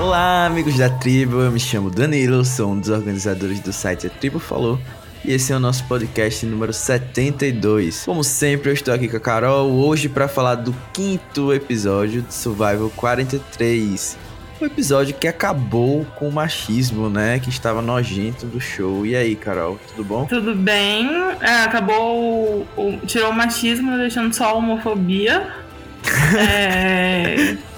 Olá, amigos da tribo. Eu me chamo Danilo, sou um dos organizadores do site A Tribo Falou. E esse é o nosso podcast número 72. Como sempre, eu estou aqui com a Carol hoje para falar do quinto episódio de Survival 43. O episódio que acabou com o machismo, né? Que estava nojento do show. E aí, Carol, tudo bom? Tudo bem. É, acabou. O, tirou o machismo, deixando só a homofobia. é.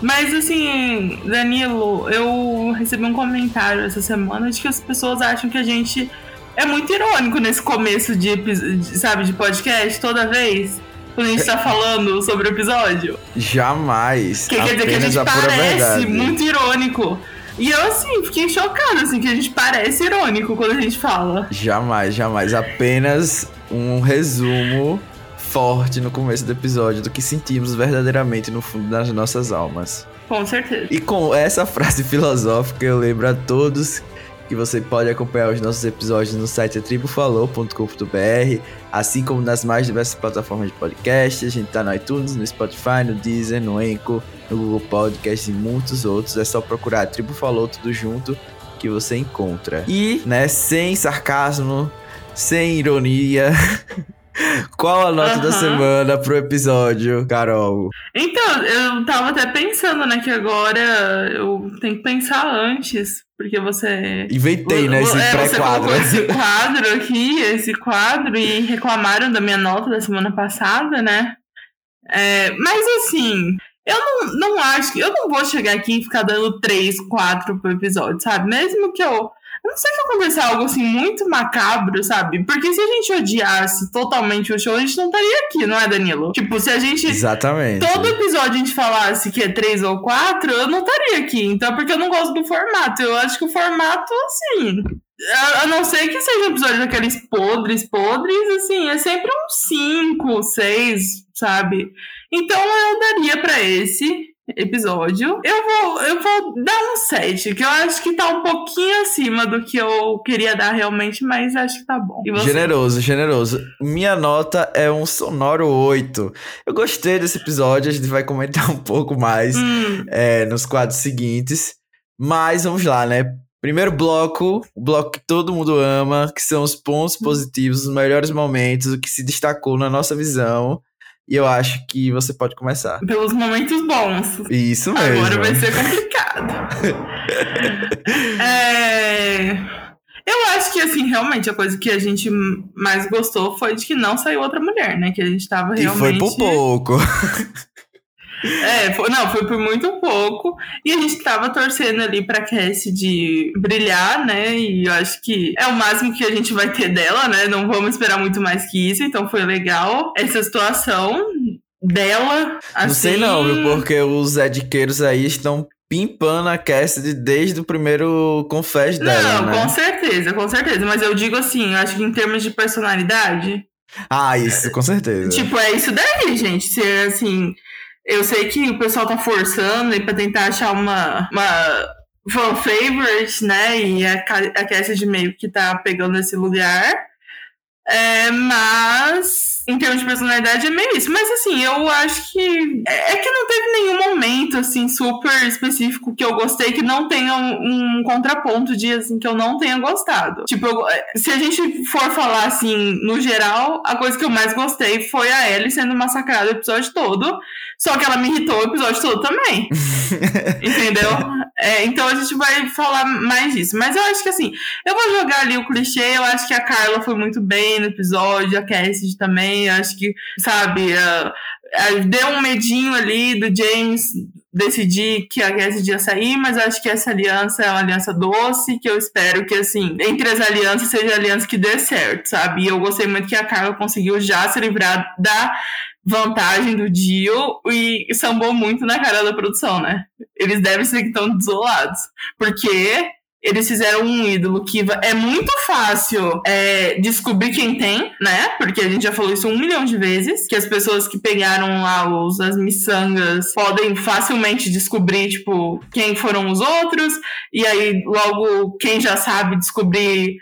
Mas assim, Danilo, eu recebi um comentário essa semana de que as pessoas acham que a gente é muito irônico nesse começo de, de sabe, de podcast toda vez. Quando a gente tá falando sobre o episódio. Jamais. Que quer dizer que a gente parece muito irônico. E eu, assim, fiquei chocada, assim, que a gente parece irônico quando a gente fala. Jamais, jamais. Apenas um resumo forte no começo do episódio do que sentimos verdadeiramente no fundo das nossas almas. Com certeza. E com essa frase filosófica, eu lembro a todos que você pode acompanhar os nossos episódios no site atribufalou.com.br, assim como nas mais diversas plataformas de podcast. A gente tá no iTunes, no Spotify, no Deezer, no Enco, no Google Podcast e muitos outros. É só procurar a Tribo Falou tudo junto que você encontra. E, né, sem sarcasmo, sem ironia. Qual a nota uhum. da semana pro episódio, Carol? Então, eu tava até pensando, né, que agora eu tenho que pensar antes, porque você. Inventei, né, esse é, pré-quadro. esse quadro aqui, esse quadro, e reclamaram da minha nota da semana passada, né? É, mas assim, eu não, não acho que. Eu não vou chegar aqui e ficar dando 3, 4 pro episódio, sabe? Mesmo que eu não sei se acontecer algo assim muito macabro, sabe? Porque se a gente odiasse totalmente o show, a gente não estaria aqui, não é, Danilo? Tipo, se a gente. Exatamente. Todo episódio a gente falasse que é três ou quatro, eu não estaria aqui. Então, porque eu não gosto do formato. Eu acho que o formato, assim. A, não ser que seja um episódio daqueles podres, podres, assim, é sempre um cinco, seis, sabe? Então eu daria para esse episódio. Eu vou, eu vou dar um 7, que eu acho que tá um pouquinho acima do que eu queria dar realmente, mas acho que tá bom. Generoso, generoso. Minha nota é um sonoro 8. Eu gostei desse episódio, a gente vai comentar um pouco mais hum. é, nos quadros seguintes. Mas vamos lá, né? Primeiro bloco, o bloco que todo mundo ama, que são os pontos hum. positivos, os melhores momentos, o que se destacou na nossa visão. E eu acho que você pode começar. Pelos momentos bons. Isso mesmo. Agora vai ser complicado. é... Eu acho que, assim, realmente a coisa que a gente mais gostou foi de que não saiu outra mulher, né? Que a gente tava realmente. E foi por pouco. É, foi, não, foi por muito pouco. E a gente tava torcendo ali pra Cassie brilhar, né? E eu acho que é o máximo que a gente vai ter dela, né? Não vamos esperar muito mais que isso. Então foi legal essa situação dela. Assim... Não sei não, viu? Assim. Porque os ediqueiros aí estão pimpando a Cassidy desde o primeiro confess dela, Não, né? com certeza, com certeza. Mas eu digo assim, eu acho que em termos de personalidade... Ah, isso, com certeza. Tipo, é isso daí, gente. Ser, assim, eu sei que o pessoal tá forçando e pra tentar achar uma, uma fan favorite, né? E a, a Cassidy meio que tá pegando esse lugar. É, mas, em termos de personalidade, é meio isso. Mas, assim, eu acho que. É, é que não teve nenhum momento, assim, super específico que eu gostei que não tenha um, um contraponto de, assim, que eu não tenha gostado. Tipo, eu, se a gente for falar, assim, no geral, a coisa que eu mais gostei foi a Ellie sendo massacrada o episódio todo. Só que ela me irritou o episódio todo também. Entendeu? É, então a gente vai falar mais disso. Mas eu acho que assim, eu vou jogar ali o clichê. Eu acho que a Carla foi muito bem no episódio, a Cassidy também. Eu acho que, sabe, uh, uh, deu um medinho ali do James decidir que a Cassidy ia sair, mas eu acho que essa aliança é uma aliança doce, que eu espero que, assim, entre as alianças seja a aliança que dê certo, sabe? E eu gostei muito que a Carla conseguiu já se livrar da vantagem do Dio e sambou muito na cara da produção, né? Eles devem ser que estão desolados. Porque eles fizeram um ídolo que é muito fácil é, descobrir quem tem, né? Porque a gente já falou isso um milhão de vezes. Que as pessoas que pegaram lá os, as miçangas podem facilmente descobrir, tipo, quem foram os outros. E aí, logo, quem já sabe descobrir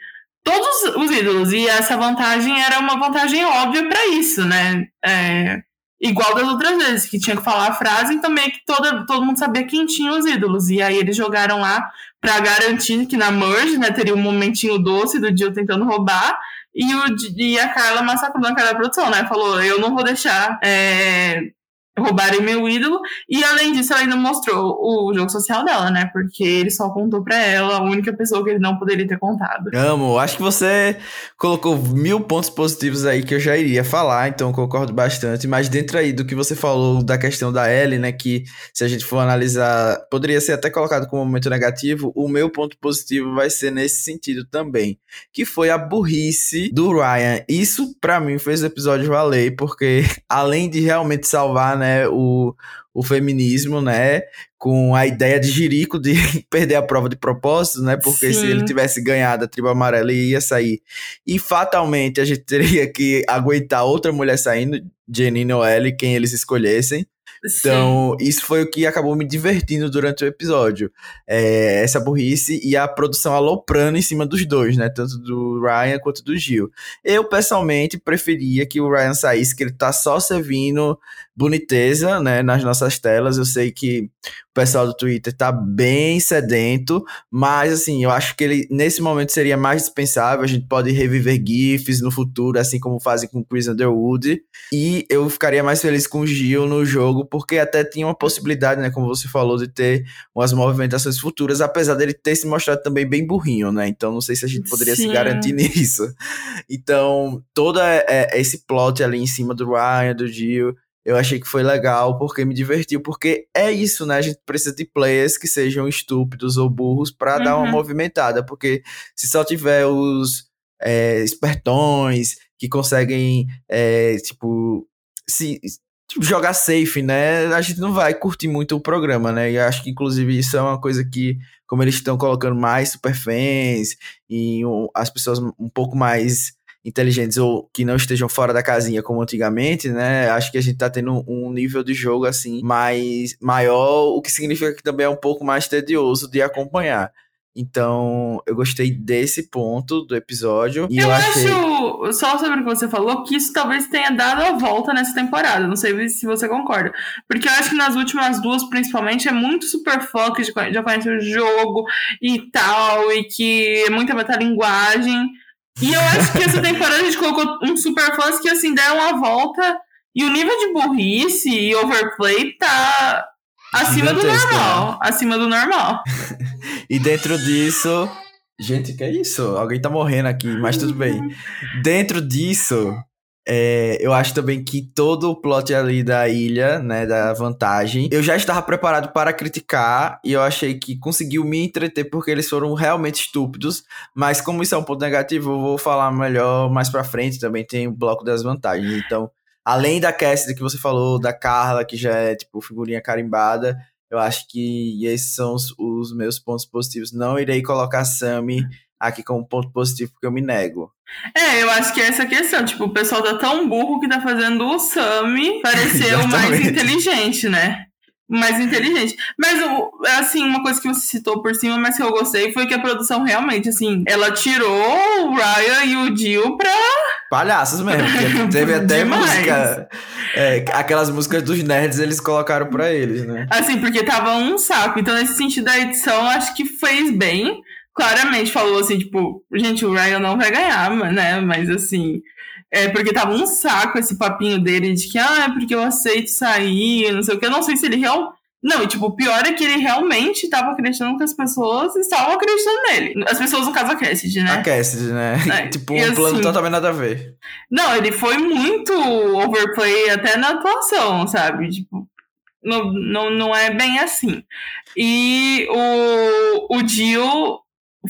todos os ídolos. E essa vantagem era uma vantagem óbvia para isso, né? É, igual das outras vezes, que tinha que falar a frase e também que toda, todo mundo sabia quem tinha os ídolos. E aí eles jogaram lá para garantir que na merge, né, teria um momentinho doce do Dio tentando roubar. E, o, e a Carla massacrou a cara da produção, né? Falou: eu não vou deixar é, roubarem meu ídolo. E além disso, ela ainda mostrou o jogo social dela, né? Porque ele só contou pra ela, a única pessoa que ele não poderia ter contado. Amo. Acho que você colocou mil pontos positivos aí que eu já iria falar, então concordo bastante. Mas dentro aí do que você falou da questão da Ellie, né? Que se a gente for analisar, poderia ser até colocado como um momento negativo. O meu ponto positivo vai ser nesse sentido também. Que foi a burrice do Ryan. Isso, para mim, fez o episódio valer, porque além de realmente salvar, né? Né, o, o feminismo, né, com a ideia de Jerico de perder a prova de propósito, né, porque Sim. se ele tivesse ganhado a tribo amarela, ele ia sair. E fatalmente a gente teria que aguentar outra mulher saindo, Janine ou Ellie, quem eles escolhessem. Então, Sim. isso foi o que acabou me divertindo durante o episódio. É, essa burrice e a produção aloprando em cima dos dois, né? Tanto do Ryan quanto do Gil. Eu, pessoalmente, preferia que o Ryan saísse, que ele tá só servindo boniteza, né? Nas nossas telas. Eu sei que o pessoal do Twitter tá bem sedento, mas, assim, eu acho que ele, nesse momento, seria mais dispensável. A gente pode reviver GIFs no futuro, assim como fazem com Chris Underwood. E eu ficaria mais feliz com o Gil no jogo porque até tinha uma possibilidade, né, como você falou, de ter umas movimentações futuras, apesar dele ter se mostrado também bem burrinho, né? Então não sei se a gente poderia Sim. se garantir nisso. Então, todo é, é, esse plot ali em cima do Ryan, do Jill, eu achei que foi legal, porque me divertiu, porque é isso, né? A gente precisa de players que sejam estúpidos ou burros para uhum. dar uma uhum. movimentada, porque se só tiver os é, espertões que conseguem, é, tipo, se tipo, jogar safe, né? A gente não vai curtir muito o programa, né? E acho que, inclusive, isso é uma coisa que, como eles estão colocando mais superfans e um, as pessoas um pouco mais inteligentes ou que não estejam fora da casinha como antigamente, né? Acho que a gente tá tendo um nível de jogo assim mais maior, o que significa que também é um pouco mais tedioso de acompanhar. Então, eu gostei desse ponto do episódio. E eu, eu achei... acho, só sobre o que você falou, que isso talvez tenha dado a volta nessa temporada. Não sei se você concorda. Porque eu acho que nas últimas duas, principalmente, é muito super foco de já conhece o jogo e tal, e que é muita metalinguagem. E eu acho que essa temporada a gente colocou um super fãs que, assim, deram a volta. E o nível de burrice e overplay tá acima do normal. Né? Acima do normal. E dentro disso. Gente, que é isso? Alguém tá morrendo aqui, mas tudo bem. dentro disso, é, eu acho também que todo o plot ali da ilha, né, da vantagem, eu já estava preparado para criticar e eu achei que conseguiu me entreter porque eles foram realmente estúpidos, mas como isso é um ponto negativo, eu vou falar melhor mais pra frente, também tem o bloco das vantagens. Então, além da Cassidy que você falou, da Carla, que já é, tipo, figurinha carimbada, eu acho que esses são os, os meus pontos positivos. Não irei colocar Sammy aqui como ponto positivo porque eu me nego. É, eu acho que é essa questão. Tipo, o pessoal tá tão burro que tá fazendo o Sammy parecer o mais inteligente, né? mais inteligente. Mas, assim, uma coisa que você citou por cima, mas que eu gostei, foi que a produção realmente, assim, ela tirou o Ryan e o Jill pra... Palhaços mesmo, teve até música... É, aquelas músicas dos nerds eles colocaram pra eles, né? Assim, porque tava um saco. Então, nesse sentido, a edição, acho que fez bem. Claramente falou assim, tipo, gente, o Ryan não vai ganhar, né? Mas, assim... É porque tava um saco esse papinho dele de que, ah, é porque eu aceito sair, não sei o que. Eu não sei se ele real. Não, e tipo, o pior é que ele realmente estava acreditando que as pessoas estavam acreditando nele. As pessoas, no caso, a Cassidy, né? A Cassidy, né? É, tipo, um plano assim, totalmente nada a ver. Não, ele foi muito overplay até na atuação, sabe? Tipo, não, não, não é bem assim. E o, o Jill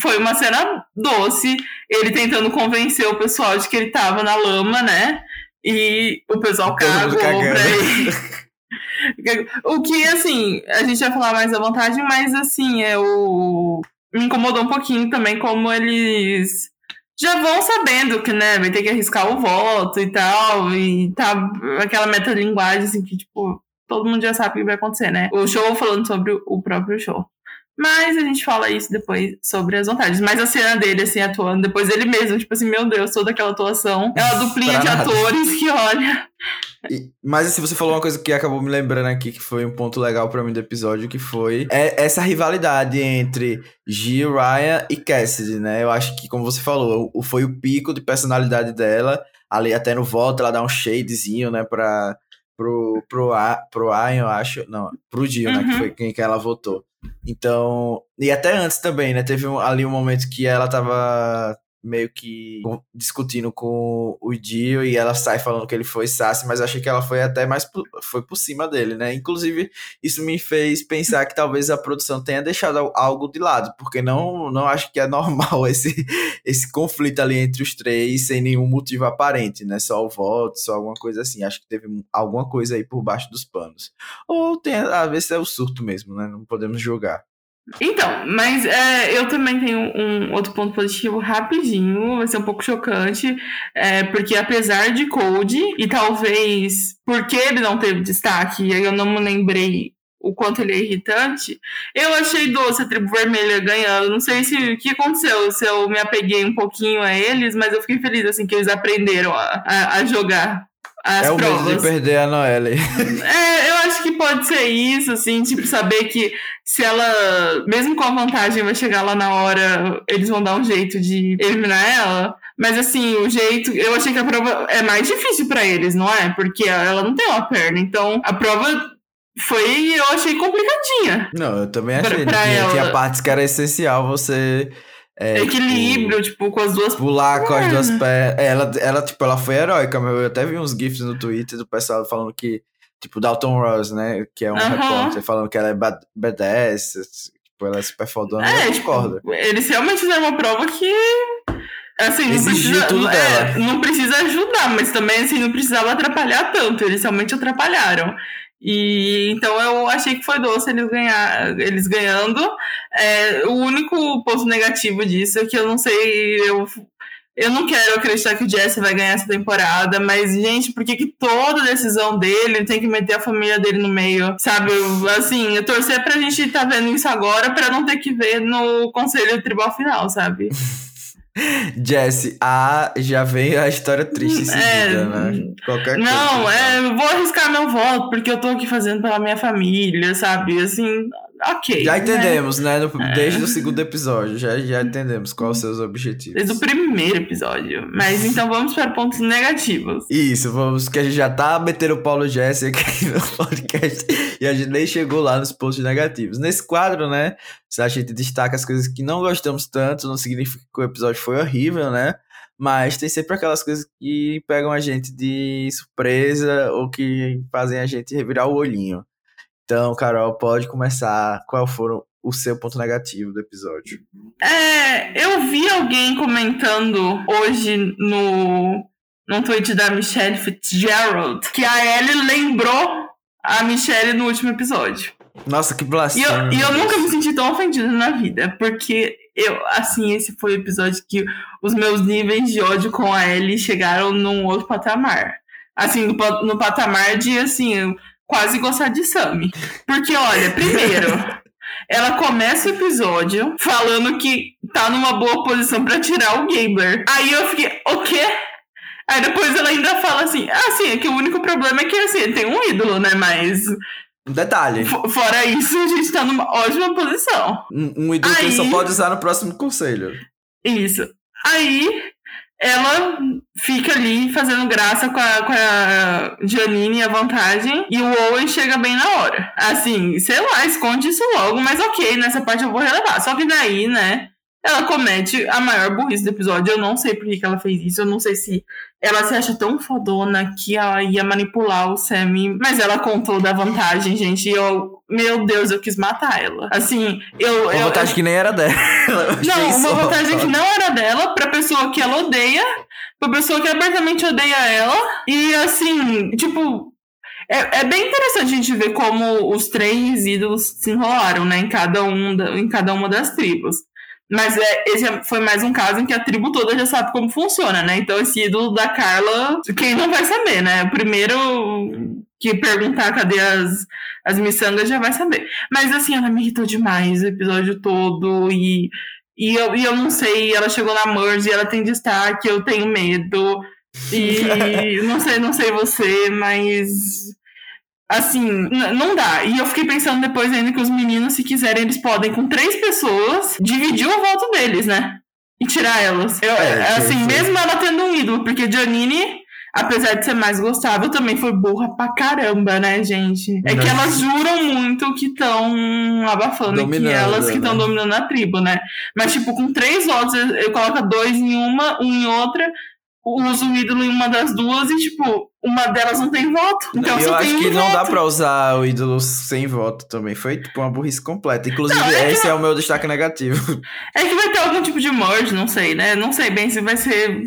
foi uma cena doce, ele tentando convencer o pessoal de que ele tava na lama, né? E o pessoal cagou pra ele. o que, assim, a gente vai falar mais à vontade, mas, assim, é o... me incomodou um pouquinho também como eles já vão sabendo que, né, vai ter que arriscar o voto e tal, e tá aquela metalinguagem, assim, que, tipo, todo mundo já sabe o que vai acontecer, né? O show falando sobre o próprio show. Mas a gente fala isso depois sobre as vantagens. Mas a cena dele, assim, atuando, depois ele mesmo, tipo assim, meu Deus, toda aquela atuação. É uma duplinha de atores que, olha. E- mas assim, você falou uma coisa que acabou me lembrando aqui, que foi um ponto legal pra mim do episódio, que foi é essa rivalidade entre Gil, Ryan e Cassidy, né? Eu acho que, como você falou, foi o pico de personalidade dela. Ali até no voto, ela dá um shadezinho, né, pra, pro, pro, A- pro Ryan, eu acho. Não, pro Gil, né, que Uhum. foi quem que ela votou. Então, e até antes também, né? Teve ali um momento que ela tava meio que discutindo com o Dio e ela sai falando que ele foi sassy, mas eu achei que ela foi até mais por, foi por cima dele, né? Inclusive, isso me fez pensar que talvez a produção tenha deixado al- algo de lado, porque não, não acho que é normal esse, esse conflito ali entre os três sem nenhum motivo aparente, né? Só o voto, só alguma coisa assim. Acho que teve alguma coisa aí por baixo dos panos. Ou tem, às vezes é o surto mesmo, né? Não podemos julgar. Então, mas é, eu também tenho um outro ponto positivo rapidinho, vai ser um pouco chocante, é, porque apesar de Code, e talvez porque ele não teve destaque, e eu não me lembrei o quanto ele é irritante, eu achei doce a tribo vermelha ganhando. Não sei se o que aconteceu, se eu me apeguei um pouquinho a eles, mas eu fiquei feliz assim que eles aprenderam a, a, a jogar as é o provas. medo de perder a Noelle. É, eu acho que pode ser isso, assim, tipo, saber que se ela, mesmo com a vantagem, vai chegar lá na hora, eles vão dar um jeito de eliminar ela. Mas assim, o jeito. Eu achei que a prova é mais difícil pra eles, não é? Porque ela não tem uma perna. Então, a prova foi, eu achei complicadinha. Não, eu também Pra- achei. né? pra tinha, ela. tinha partes que era essencial você. É, Equilíbrio, tipo, com as duas. tipo, pular com as É. duas pernas. Ela, ela, tipo, ela foi heróica, meu. Eu até vi uns GIFs no Twitter do pessoal falando que. Tipo, Dalton Ross, né? Que é um Aham. repórter, falando que ela é bad- badass. Tipo, ela é super fodona. É, eu tipo, concordo. eles realmente fizeram uma prova que. Assim, não precisa, é, não precisa ajudar, mas também assim, não precisava atrapalhar tanto. Eles realmente atrapalharam. E então eu achei que foi doce eles, ganhar, eles ganhando. É, o único ponto negativo disso é que eu não sei. Eu, eu não quero acreditar que o Jesse vai ganhar essa temporada, mas, gente, por que, que toda decisão dele tem que meter a família dele no meio? Sabe? Eu, assim, eu torcer pra gente estar tá vendo isso agora pra não ter que ver no conselho tribal final, sabe? Jesse, a já vem a história triste seguida, É, né? Qualquer coisa. Não, é, vou arriscar meu voto, porque eu tô aqui fazendo pela minha família, sabe? Assim, ok. Já né? entendemos, né? No- Desde o segundo episódio, já, já entendemos quais os seus objetivos. Desde o primeiro episódio. Mas então vamos para pontos negativos. Isso, vamos, que a gente já tá metendo o Paulo Jesse aqui no podcast e a gente nem chegou lá nos pontos negativos. Nesse quadro, né, a gente destaca as coisas que não gostamos tanto, não significa que o episódio foi horrível, né, mas tem sempre aquelas coisas que pegam a gente de surpresa ou que fazem a gente revirar o olhinho. Então, Carol, pode começar. Qual foram o seu ponto negativo do episódio? É, eu vi alguém comentando hoje no, no tweet da Michelle Fitzgerald que a Ellie lembrou a Michelle no último episódio. Nossa, que E blasfêmia. eu, e eu nunca me senti tão ofendida na vida, porque eu, assim, esse foi o episódio que os meus níveis de ódio com a Ellie chegaram num outro patamar. Assim, no, no patamar de, assim, quase gostar de Sammy. Porque, olha, primeiro, ela começa o episódio falando que tá numa boa posição pra tirar o Gabler. Aí eu fiquei, o quê? Aí depois ela ainda fala assim, ah, sim, é que o único problema é que, assim, tem um ídolo, né, mas... Um detalhe. Fo- Fora isso, a gente tá numa ótima posição. Um, um ídolo que ele só Aí- pode usar no próximo conselho. Isso. Aí ela fica ali fazendo graça com a, com a Janine a vantagem. E o Owen chega bem na hora. Assim, sei lá, esconde isso logo, mas ok, nessa parte eu vou relevar. Só que daí, né? Ela comete a maior burrice do episódio. Eu não sei por que ela fez isso. Eu não sei se ela se acha tão fodona que ela ia manipular o Sammy. Mas ela contou da vantagem, gente. E eu, meu Deus, eu quis matar ela. Assim, eu. Uma eu, vantagem que nem era dela. Eu não, uma vantagem que não era dela, pra pessoa que ela odeia, pra pessoa que abertamente odeia ela. E assim, tipo. É, é bem interessante a gente ver como os três ídolos se enrolaram, né? Em cada, um da- em cada uma das tribos. Mas é, esse foi mais um caso em que a tribo toda já sabe como funciona, né? Então esse ídolo da Carla, quem não vai saber, né? O primeiro que perguntar cadê as, as miçangas já vai saber. Mas assim, ela me irritou demais o episódio todo e, e, eu, e eu não sei, ela chegou na Merge e ela tem destaque, eu tenho medo. E não sei, não sei você, mas assim, não dá. E eu fiquei pensando depois ainda que os meninos, se quiserem, eles podem, com três pessoas, dividir o voto deles, né? E tirar elas. Eu, é, assim, mesmo ela tendo um ídolo, porque Janine apesar de ser mais gostável, também foi burra pra caramba, né, gente? É Não. que elas juram muito que estão abafando, dominando, que elas que estão né? dominando a tribo, né? Mas, tipo, com três votos, eu coloco dois em uma, um em outra, uso o ídolo em uma das duas e, tipo, uma delas não tem voto. Então eu acho que um não voto. dá pra usar o ídolo sem voto também. Foi, tipo, uma burrice completa. Inclusive, não, é esse que... é o meu destaque negativo. É que vai ter algum tipo de merge, não sei, né? Não sei bem se vai ser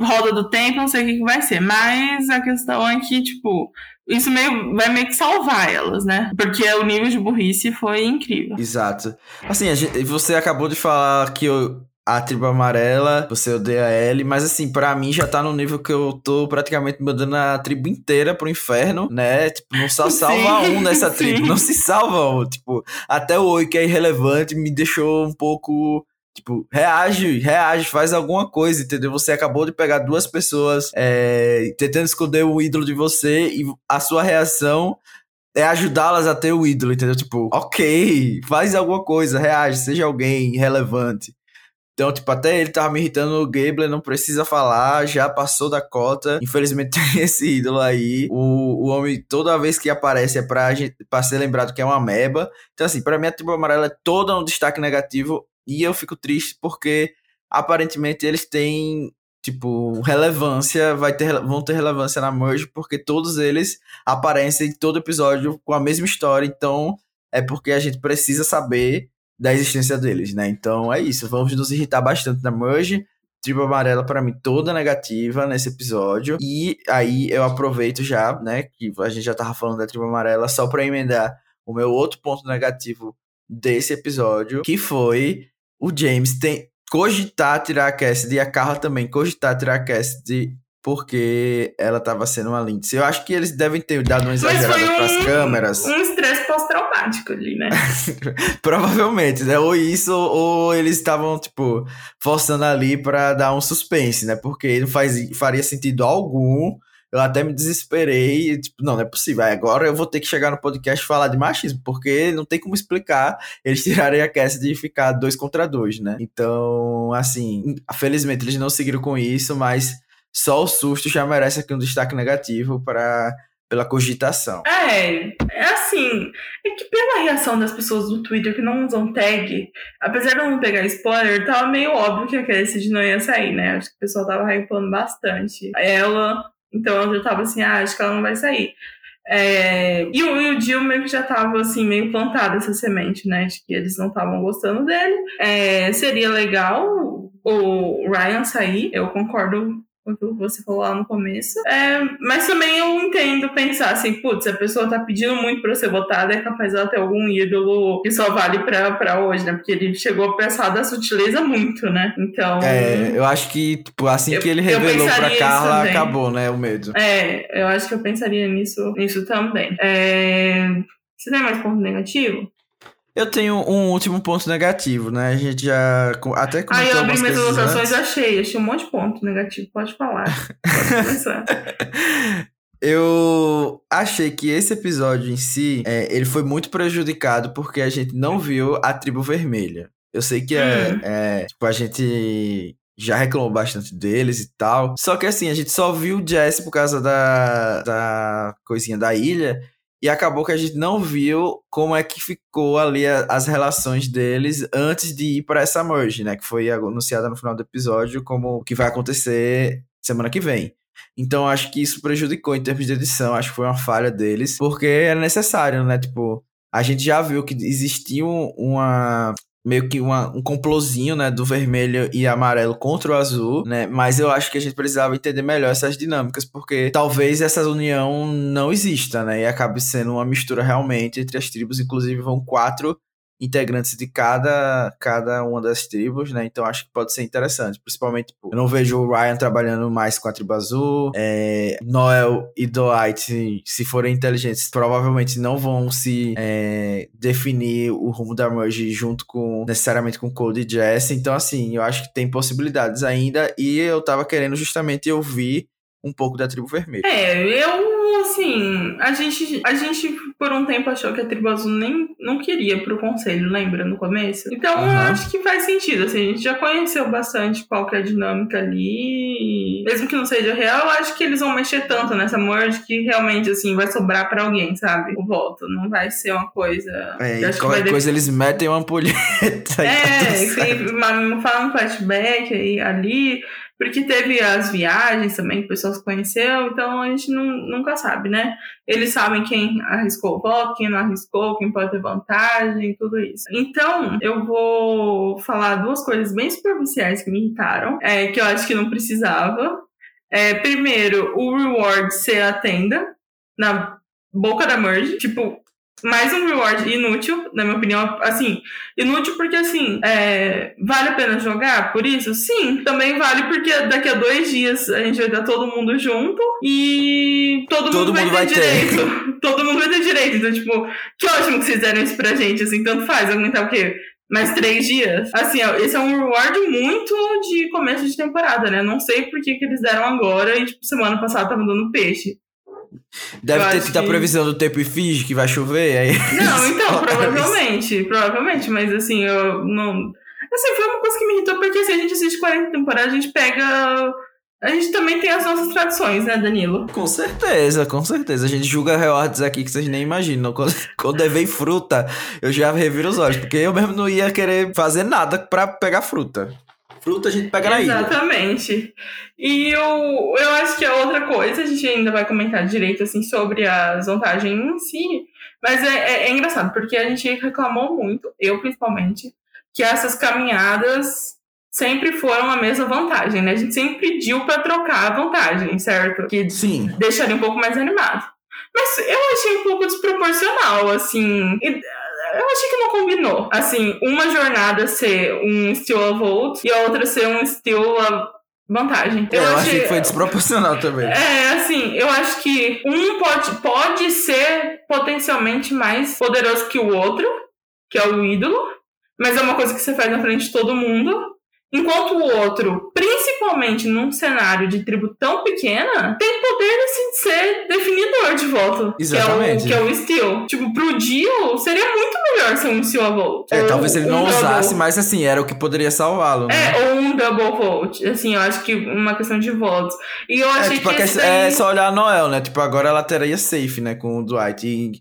roda do tempo, não sei o que, que vai ser. Mas a questão é que, tipo, isso meio, vai meio que salvar elas, né? Porque o nível de burrice foi incrível. Exato. Assim, gente, você acabou de falar que eu, a tribo amarela, você odeia ele, mas assim, para mim já tá no nível que eu tô praticamente mandando a tribo inteira pro inferno, né? Tipo, não só salva sim, um nessa tribo, sim. não se salva um. Tipo, até o Oi, que é irrelevante, me deixou um pouco Tipo, reage, reage, faz alguma coisa, entendeu? Você acabou de pegar duas pessoas é, tentando esconder o ídolo de você e a sua reação é ajudá-las a ter o ídolo, entendeu? Tipo, ok, faz alguma coisa, reage, seja alguém relevante. Então, tipo, até ele tava me irritando o Gable, não precisa falar, já passou da cota. Infelizmente tem esse ídolo aí. O, o homem, toda vez que aparece, é pra, gente, pra ser lembrado que é uma meba. Então, assim, pra mim a tribo amarela é toda um destaque negativo. E eu fico triste porque aparentemente eles têm tipo relevância, vai ter vão ter relevância na merge porque todos eles aparecem em todo episódio com a mesma história, então é porque a gente precisa saber da existência deles, né? Então é isso, vamos nos irritar bastante na merge. Tribo amarela para mim toda negativa nesse episódio. E aí eu aproveito já, né, que a gente já tava falando da tribo amarela só para emendar o meu outro ponto negativo desse episódio, que foi o James tem cogitar tirar a Cassidy e a Carla também cogitar tirar a Cassidy porque ela estava sendo uma Lindsay. Eu acho que eles devem ter dado uma exagerada um, para as câmeras. Um estresse pós-traumático ali, né? Provavelmente, né? Ou isso, ou eles estavam, tipo, forçando ali para dar um suspense, né? Porque não faz, faria sentido algum eu até me desesperei, tipo, não, não é possível. Agora eu vou ter que chegar no podcast e falar de machismo, porque não tem como explicar eles tirarem a Cassidy e ficar dois contra dois, né? Então, assim, felizmente eles não seguiram com isso, mas só o susto já merece aqui um destaque negativo para pela cogitação. É, é assim, é que pela reação das pessoas do Twitter que não usam tag, apesar de eu não pegar spoiler, tava meio óbvio que a Cassidy não ia sair, né? Acho que o pessoal tava hypando bastante. Ela, então eu já tava assim, ah, acho que ela não vai sair. É, e, o, e o Jill meio que já tava assim, meio plantada essa semente, né? De que eles não estavam gostando dele. É, seria legal o Ryan sair, eu concordo o que você falou lá no começo. É, mas também eu entendo pensar assim, putz, a pessoa tá pedindo muito pra ser votada, é capaz ela ter algum ídolo que só vale pra, pra hoje, né? Porque ele chegou a pensar da sutileza muito, né? Então. É, eu acho que, tipo, assim eu, que ele revelou pra Carla, acabou, né? O medo. É, eu acho que eu pensaria nisso, nisso também. É, você tem mais ponto negativo? Eu tenho um último ponto negativo, né? A gente já até comentou Ah, eu abri minhas anotações, achei. Achei um monte de ponto negativo. Pode falar. Pode começar. eu achei que esse episódio em si, é, ele foi muito prejudicado porque a gente não viu a tribo vermelha. Eu sei que é, hum. é tipo, a gente já reclamou bastante deles e tal. Só que assim, a gente só viu o Jesse por causa da, da coisinha da ilha. E acabou que a gente não viu como é que ficou ali a, as relações deles antes de ir para essa merge, né? Que foi anunciada no final do episódio como que vai acontecer semana que vem. Então acho que isso prejudicou em termos de edição, acho que foi uma falha deles, porque era necessário, né? Tipo, a gente já viu que existia uma meio que uma, um complozinho, né, do vermelho e amarelo contra o azul, né, mas eu acho que a gente precisava entender melhor essas dinâmicas, porque talvez essa união não exista, né, e acabe sendo uma mistura realmente entre as tribos, inclusive vão quatro integrantes de cada, cada uma das tribos, né? Então acho que pode ser interessante. Principalmente, tipo, eu não vejo o Ryan trabalhando mais com a tribo azul. É, Noel e Dwight, se forem inteligentes, provavelmente não vão se é, definir o rumo da Merge junto com, necessariamente com Cody e Jesse. Então, assim, eu acho que tem possibilidades ainda. E eu tava querendo justamente ouvir um pouco da tribo vermelha. É, eu, assim, a gente, a gente por um tempo achou que a tribo azul nem não queria pro conselho, lembra, no começo? Então, uhum. eu acho que faz sentido, assim, a gente já conheceu bastante qual que é a dinâmica ali, mesmo que não seja real, eu acho que eles vão mexer tanto nessa merge que realmente, assim, vai sobrar pra alguém, sabe? O voto, não vai ser uma coisa... É, e qualquer coisa eles metem uma ampulheta. É, tá fala um flashback aí, ali porque teve as viagens também que o pessoal se conheceu, então a gente não, nunca sabe, né? Eles sabem quem arriscou o voto, quem não arriscou, quem pode ter vantagem, tudo isso. Então, eu vou falar duas coisas bem superficiais que me irritaram, é, que eu acho que não precisava. É, primeiro, o reward ser a tenda na boca da merge. Tipo, mais um reward inútil, na minha opinião. Assim, inútil porque, assim, é, vale a pena jogar por isso? Sim, também vale porque daqui a dois dias a gente vai estar todo mundo junto e todo, todo mundo, vai mundo, vai ter, ter direito. todo mundo vai ter direito. Então, tipo, que ótimo que vocês deram isso pra gente, assim, tanto faz. Aguentar o quê? mais três dias. Assim, esse é um reward muito de começo de temporada, né? Não sei por que, que eles deram agora e, tipo, semana passada tava dando peixe. Deve eu ter tido que... a previsão do tempo e finge que vai chover. Aí não, então, provavelmente. Provavelmente, mas assim, eu não. Assim, foi uma coisa que me irritou, porque assim, a gente assiste 40 temporadas, a gente pega. A gente também tem as nossas tradições, né, Danilo? Com certeza, com certeza. A gente julga rewards aqui que vocês nem imaginam. Quando, quando vem fruta, eu já reviro os olhos, porque eu mesmo não ia querer fazer nada para pegar fruta. Fruta a gente pega na ilha. Exatamente. E eu, eu acho que a é outra coisa, a gente ainda vai comentar direito assim, sobre as vantagens em si, mas é, é, é engraçado, porque a gente reclamou muito, eu principalmente, que essas caminhadas sempre foram a mesma vantagem, né? A gente sempre pediu para trocar a vantagem, certo? Que Sim. deixaria um pouco mais animado. Mas eu achei um pouco desproporcional, assim eu achei que não combinou. Assim, uma jornada ser um steal a volt e a outra ser um steal a vantagem. Eu, eu achei, achei, que foi desproporcional também. É, assim, eu acho que um pode, pode ser potencialmente mais poderoso que o outro, que é o ídolo, mas é uma coisa que você faz na frente de todo mundo. Enquanto o outro, principalmente num cenário de tribo tão pequena, tem poder assim, de ser definidor de voto. Exatamente. Que é o, que é o Steel. Tipo, pro Dio, seria muito melhor ser um Steel a Volt. É, talvez ele não um usasse, double. mas assim, era o que poderia salvá-lo. Né? É, ou um Double Volt. Assim, eu acho que uma questão de votos. E eu é, achei tipo, que. É só olhar a Noel, né? Tipo, agora ela teria safe, né? Com o Dwight. E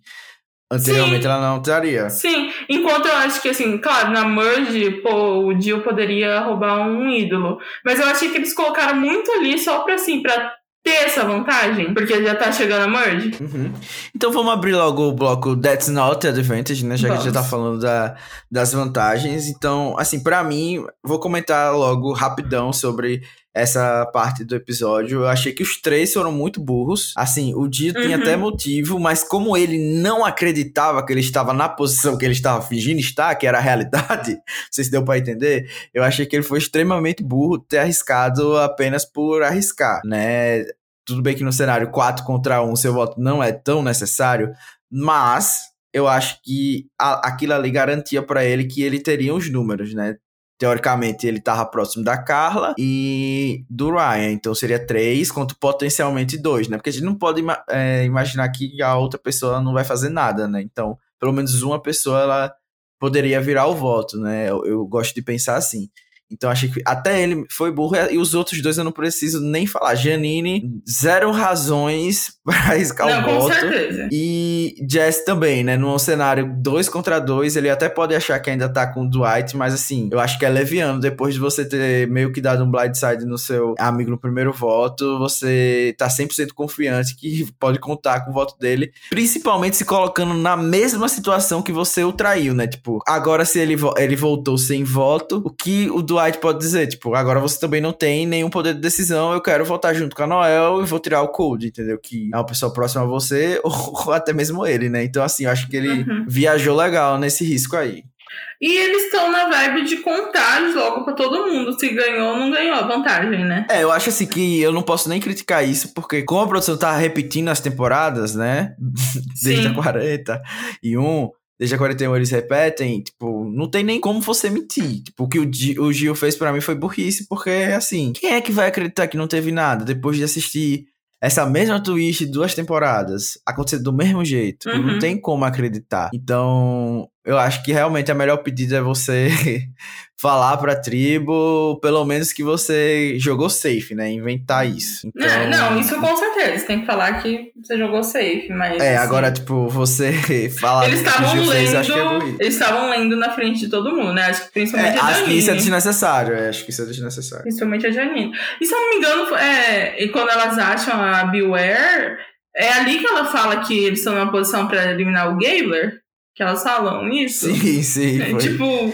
Anteriormente Sim. ela não estaria. Sim, enquanto eu acho que, assim, claro, na Merge, pô, o Dio poderia roubar um ídolo. Mas eu achei que eles colocaram muito ali só pra, assim, pra ter essa vantagem, porque já tá chegando a merge. Uhum. Então vamos abrir logo o bloco That's Not Advantage, né? Já vamos. que a gente já tá falando da, das vantagens. Então, assim, para mim, vou comentar logo rapidão sobre essa parte do episódio. Eu achei que os três foram muito burros. Assim, o Dio uhum. tinha até motivo, mas como ele não acreditava que ele estava na posição que ele estava fingindo estar, que era a realidade, não sei se deu para entender, eu achei que ele foi extremamente burro ter arriscado apenas por arriscar, né? Tudo bem que no cenário 4 contra 1 seu voto não é tão necessário, mas eu acho que a, aquilo ali garantia para ele que ele teria os números, né? Teoricamente ele estava próximo da Carla e do Ryan, então seria três contra potencialmente dois, né? Porque a gente não pode é, imaginar que a outra pessoa não vai fazer nada, né? Então, pelo menos uma pessoa ela poderia virar o voto, né? Eu, eu gosto de pensar assim. Então achei que até ele foi burro e os outros dois eu não preciso nem falar. Janine, zero razões para arriscar não, o voto. E Jess também, né? Num cenário dois contra dois, ele até pode achar que ainda tá com o Dwight, mas assim, eu acho que é leviano. Depois de você ter meio que dado um blindside no seu amigo no primeiro voto, você tá 100% confiante que pode contar com o voto dele, principalmente se colocando na mesma situação que você o traiu, né? Tipo, agora se ele, ele voltou sem voto, o que o Dwight Pode dizer, tipo, agora você também não tem nenhum poder de decisão, eu quero votar junto com a Noel e vou tirar o Cold, entendeu? Que é uma pessoa próxima a você, ou até mesmo ele, né? Então, assim, eu acho que ele uhum. viajou legal nesse risco aí. E eles estão na vibe de contar logo pra todo mundo se ganhou ou não ganhou a vantagem, né? É, eu acho assim que eu não posso nem criticar isso, porque como a produção tá repetindo as temporadas, né? Desde Sim. a 40 e um, desde a 41 eles repetem, tipo, não tem nem como você mentir. Tipo, o que o, Gi- o Gil fez pra mim foi burrice, porque assim, quem é que vai acreditar que não teve nada depois de assistir essa mesma twist duas temporadas acontecer do mesmo jeito? Uhum. Não tem como acreditar. Então, eu acho que realmente a melhor pedida é você falar pra tribo, pelo menos que você jogou safe, né? Inventar isso. Então, Não, não, isso com certeza. Tem que falar que você jogou safe, mas. É, assim, agora, tipo, você falar Eles estavam é lendo. Eles estavam lendo na frente de todo mundo, né? Acho que principalmente É, a acho que isso é Janine. desnecessário, é, acho que isso é desnecessário. Principalmente a Janine. E se eu não me engano, é, e quando elas acham a Beware, é ali que ela fala que eles estão numa posição pra eliminar o Gabler? Que elas falam isso? Sim, sim. É, tipo,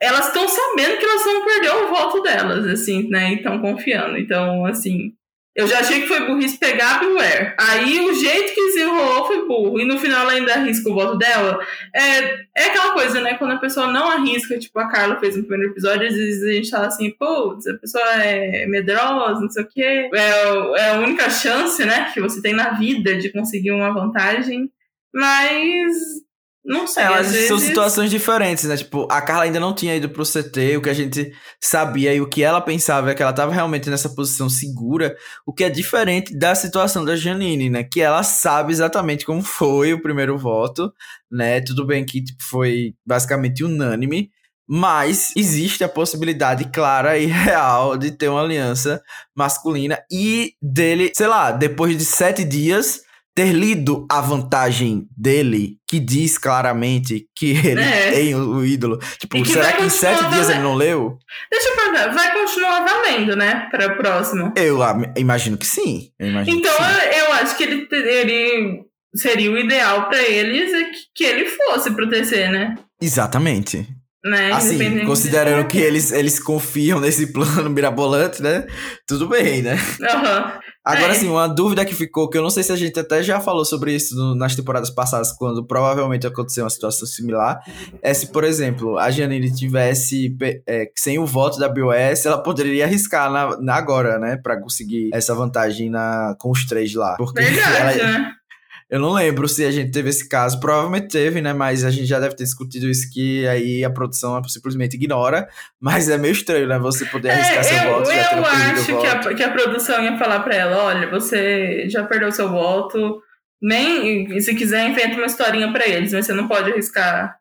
elas estão sabendo que elas vão perder o voto delas, assim, né? E estão confiando. Então, assim, eu já achei que foi burrice pegar a Beware. Aí o jeito que desenrolou foi burro. E no final ela ainda arrisca o voto dela. É, é aquela coisa, né? Quando a pessoa não arrisca, tipo a Carla fez no primeiro episódio, às vezes a gente fala assim, putz, a pessoa é medrosa, não sei o quê. É, é a única chance, né, que você tem na vida de conseguir uma vantagem. Mas. Não sei. Mas às são vezes- situações diferentes, né? Tipo, a Carla ainda não tinha ido pro CT, o que a gente sabia e o que ela pensava é que ela tava realmente nessa posição segura, o que é diferente da situação da Janine, né? Que ela sabe exatamente como foi o primeiro voto, né? Tudo bem que tipo, foi basicamente unânime, mas existe a possibilidade clara e real de ter uma aliança masculina e dele, sei lá, depois de sete dias ter lido a vantagem dele, que diz claramente que ele É. tem o, o ídolo. Tipo, que será que em sete dias ele não leu? Deixa eu perguntar, vai continuar valendo, né? Pra próximo. Eu ah, imagino que sim. Eu imagino Então sim. eu, acho que ele, ele seria o ideal pra eles é que, que ele fosse pro TC, né? Exatamente. Né? Assim, de- considerando que eles, eles confiam nesse plano mirabolante, né? Tudo bem, né? Aham. Agora, É. assim, uma dúvida que ficou, que eu não sei se a gente até já falou sobre isso no- nas temporadas passadas, quando provavelmente aconteceu uma situação similar, é se, por exemplo, a Janine tivesse é, sem o voto da BOS, ela poderia arriscar na, na agora, né? Pra conseguir essa vantagem na, com os três lá. Porque Verdade, ela- né? Eu não lembro se a gente teve esse caso, provavelmente teve, né? Mas a gente já deve ter discutido isso que aí a produção simplesmente ignora. Mas é meio estranho, né? Você poder arriscar seu É, eu, voto, eu acho que voto. a, que a produção ia falar pra ela, olha, você já perdeu seu voto, nem se quiser inventa uma historinha pra eles, mas você não pode arriscar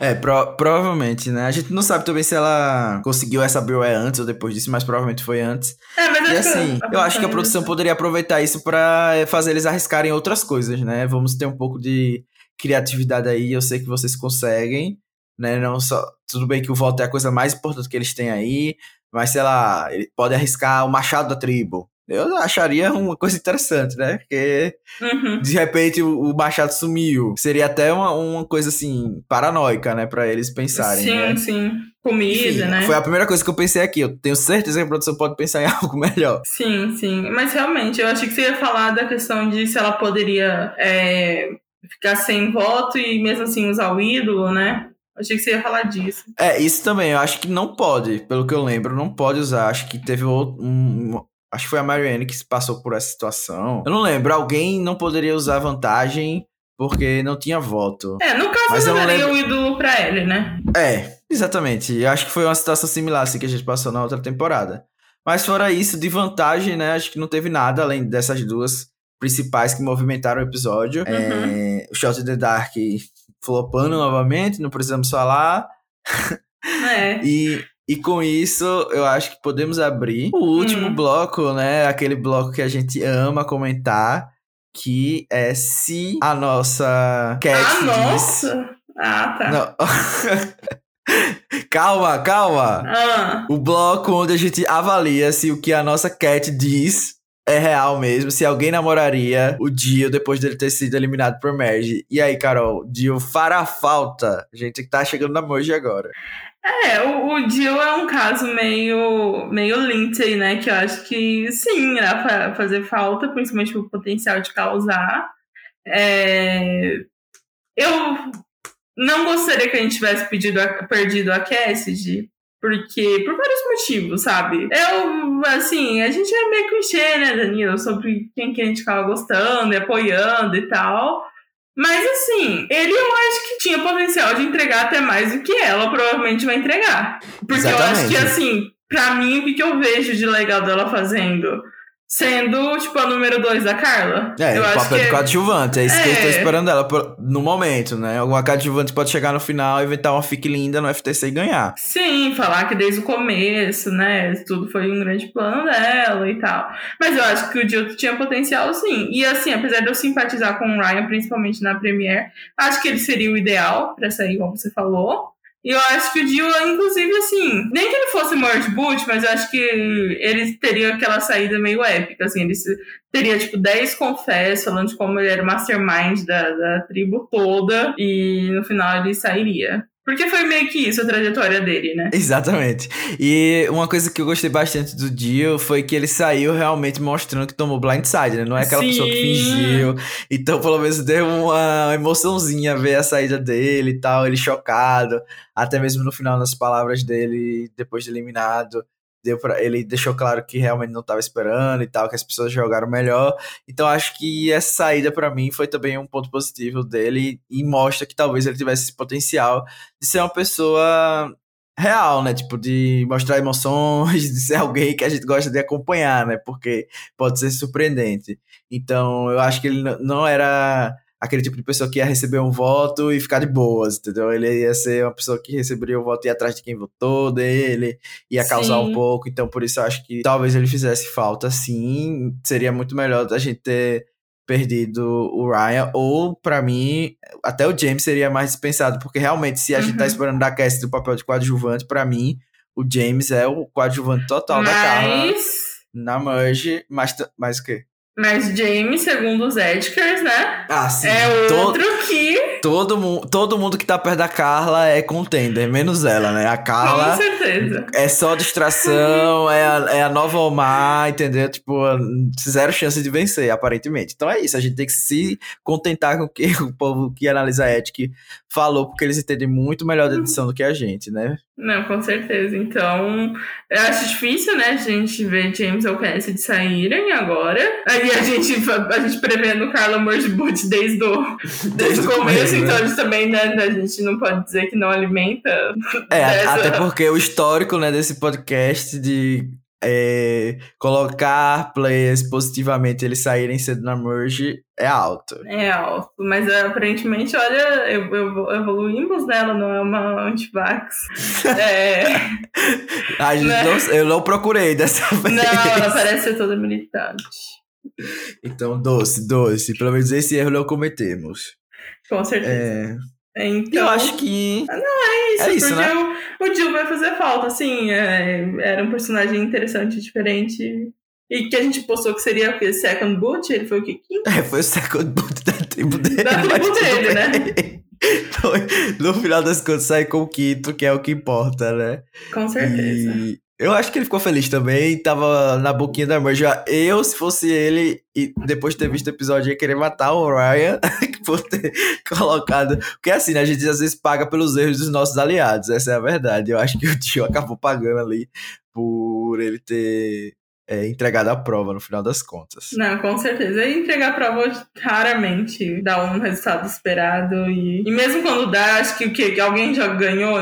É, pro- provavelmente, né? A gente não sabe também se ela conseguiu essa BOE antes ou depois disso, mas provavelmente foi antes. É, mas E acho assim, eu acho que a produção poderia aproveitar isso pra eh, fazer eles arriscarem outras coisas, né? Vamos ter um pouco de criatividade aí, eu sei que vocês conseguem, né? Não só. Tudo bem que o voto é a coisa mais importante que eles têm aí, mas sei lá, ele pode arriscar o machado da tribo. Eu acharia uma coisa interessante, né? Porque Uhum. de repente o, o machado sumiu. Seria até uma, uma coisa assim, paranoica, né? Pra eles pensarem. Sim, né? sim. Comida, Enfim, né? Foi a primeira coisa que eu pensei aqui. Eu tenho certeza que a produção pode pensar em algo melhor. Sim, sim. Mas realmente, eu achei que você ia falar da questão de se ela poderia é, ficar sem voto e mesmo assim usar o ídolo, né? Achei que você ia falar disso. É, isso também. Eu acho que não pode, pelo que eu lembro, não pode usar. Acho que teve outro. Um- acho que foi a Marianne que se passou por essa situação. Eu não lembro. Alguém não poderia usar vantagem porque não tinha voto. É, no caso, Mas eu não lembro- o ídolo pra ele, né? É, exatamente. Eu acho que foi uma situação similar assim que a gente passou na outra temporada. Mas fora isso, de vantagem, né? Acho que não teve nada além dessas duas principais que movimentaram o episódio. É, o Shot in the Dark flopando novamente, não precisamos falar. É. E, e com isso, eu acho que podemos abrir o último Hum. bloco, né? Aquele bloco que a gente ama comentar, que é se a nossa Cat Ah, diz... nossa! Ah, tá. Não. calma, calma. Ah, O bloco onde a gente avalia se o que a nossa Cat diz é real mesmo, se alguém namoraria o Dio depois dele ter sido eliminado por Merge. E aí, Carol, Dio fará falta? A gente tá chegando na Merge agora. É, o, o Jill é um caso meio, meio Lindsay, né? Que eu acho que sim, irá fa- fazer falta, principalmente pelo potencial de causar. É, eu não gostaria que a gente tivesse pedido a, perdido a Cassidy, porque, por vários motivos, sabe? Eu, assim, a gente é meio clichê, né, Danilo, sobre quem que a gente ficava gostando apoiando e tal. Mas, assim, ele eu acho que tinha potencial de entregar até mais do que ela provavelmente vai entregar. Porque Exatamente. eu acho que, assim, pra mim, o que, que eu vejo de legal dela fazendo? Sendo, tipo, a número 2 da Carla. É, eu o acho papel que... de coadjuvante. É isso é... que eu tô é. esperando dela no momento, né? Alguma coadjuvante pode chegar no final, inventar uma fique linda no FTC e ganhar. Sim, falar que desde o começo, né? Tudo foi um grande plano dela e tal. Mas eu acho que o Jill tinha potencial, sim. E assim, apesar de eu simpatizar com o Ryan, principalmente na Premiere, acho que ele seria o ideal para sair, como você falou. E eu acho que o Dio, inclusive, assim, nem que ele fosse Merge Boot, mas eu acho que ele teria aquela saída meio épica, assim, ele teria, tipo, 10 confessos falando de como ele era o mastermind da, da tribo toda, e no final ele sairia. Porque foi meio que isso a trajetória dele, né? Exatamente. E uma coisa que eu gostei bastante do Dio foi que ele saiu realmente mostrando que tomou blindside, né? Não é aquela Sim. pessoa que fingiu. Então, pelo menos deu uma emoçãozinha ver a saída dele e tal, ele chocado. Até mesmo no final, nas palavras dele, depois de eliminado deu ele deixou claro que realmente não estava esperando e tal, que as pessoas jogaram melhor. Então acho que essa saída para mim foi também um ponto positivo dele e mostra que talvez ele tivesse esse potencial de ser uma pessoa real, né? Tipo, de mostrar emoções, de ser alguém que a gente gosta de acompanhar, né? Porque pode ser surpreendente. Então, eu acho que ele não era aquele tipo de pessoa que ia receber um voto e ficar de boas, entendeu? Ele ia ser uma pessoa que receberia o voto e ia atrás de quem votou dele, ia causar sim. um pouco, então por isso eu acho que talvez ele fizesse falta, sim. Seria muito melhor a gente ter perdido o Ryan, ou para mim, até o James seria mais dispensado, porque realmente, se a uhum. gente tá uhum. esperando da Cassie do papel de coadjuvante, para mim, o James é o coadjuvante total mas... da Carla na Merge, mas, mas o quê? Mas James, segundo os Edgars, né? Ah, sim. É outro que. Todo, mu todo mundo que tá perto da Carla é contender, menos ela, né? A Carla. Com certeza. É só distração, é, a, é a nova Omar, entendeu? Tipo, zero chance de vencer, aparentemente. Então é isso, a gente tem que se contentar com o que o povo que analisa a Edge falou, porque eles entendem muito melhor da edição do que a gente, né? Não, com certeza. Então, eu acho difícil, né, a gente ver James ou Cassidy saírem agora. Aí a gente, a gente prevendo Carla Morsboot desde o, desde, desde o começo, então né? a gente também, né, a gente não pode dizer que não alimenta. É, dessa... até porque o histórico, né, desse podcast de é, colocar players positivamente eles saírem cedo na merge é alto. É alto, mas aparentemente, olha, eu, eu, evoluímos nela, não é uma antivax. é, A gente né? não, eu não procurei dessa vez. Não, ela parece ser toda militante. Então, doce, doce. Pelo menos esse erro não cometemos. Com certeza. É... Então, eu acho que. Não, é isso, é isso né? O, Jill vai fazer falta, assim. É, era um personagem interessante, diferente. E que a gente postou que seria o quê? Second Boot? Ele foi o quê? Quinto? É, foi o Second Boot da tribo dele. Da tribo dele, né? Foi, no final das contas, sai com o quinto, que é o que importa, né? Com certeza. E eu acho que ele ficou feliz também, tava na boquinha da merge. Eu, se fosse ele, e depois de ter visto o episódio, ia querer matar o Ryan por ter colocado. Porque assim, né, a gente às vezes paga pelos erros dos nossos aliados, essa é a verdade. Eu acho que o tio acabou pagando ali por ele ter é, entregado a prova no final das contas. Não, com certeza. Entregar a prova raramente dá um resultado esperado. E, e mesmo quando dá, acho que o que alguém já ganhou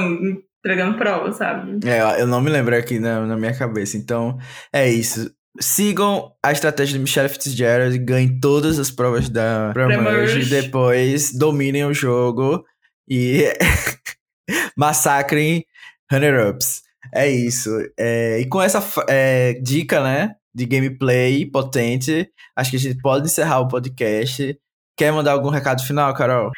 entregando prova, sabe? É, eu não me lembro aqui na, na minha cabeça. Então, é isso. Sigam a estratégia de Michelle Fitzgerald, ganhem todas as provas da Premerge, depois dominem o jogo e massacrem runner-ups. É isso. É, e com essa é, dica, né, de gameplay potente, acho que a gente pode encerrar o podcast. Quer mandar algum recado final, Carol?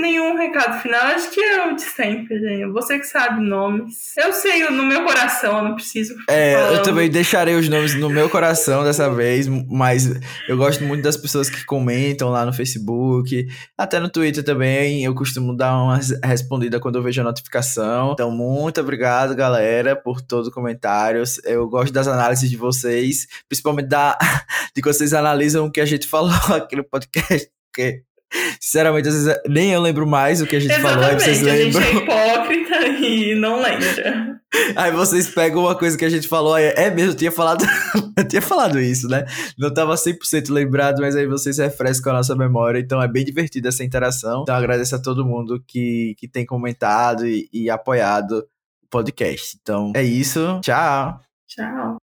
Nenhum recado final. Acho que é o de sempre, gente. Você que sabe nomes. Eu sei no meu coração, eu não preciso. É, falando. eu também deixarei os nomes no meu coração dessa vez, mas eu gosto muito das pessoas que comentam lá no Facebook, até no Twitter também. Eu costumo dar uma respondida quando eu vejo a notificação. Então, muito obrigado, galera, por todos os comentários. Eu gosto das análises de vocês, principalmente da, de que vocês analisam o que a gente falou aqui no podcast. Porque Sinceramente, às vezes nem eu lembro mais o que a gente Exatamente, falou, aí vocês lembram. A gente é hipócrita e não lembra. Aí vocês pegam uma coisa que a gente falou, aí, é mesmo, eu tinha falado, eu tinha falado isso, né? Não tava 100% lembrado, mas aí vocês refrescam a nossa memória, então é bem divertido essa interação. Então agradeço a todo mundo que, que tem comentado e, e apoiado o podcast. Então é isso, tchau! Tchau!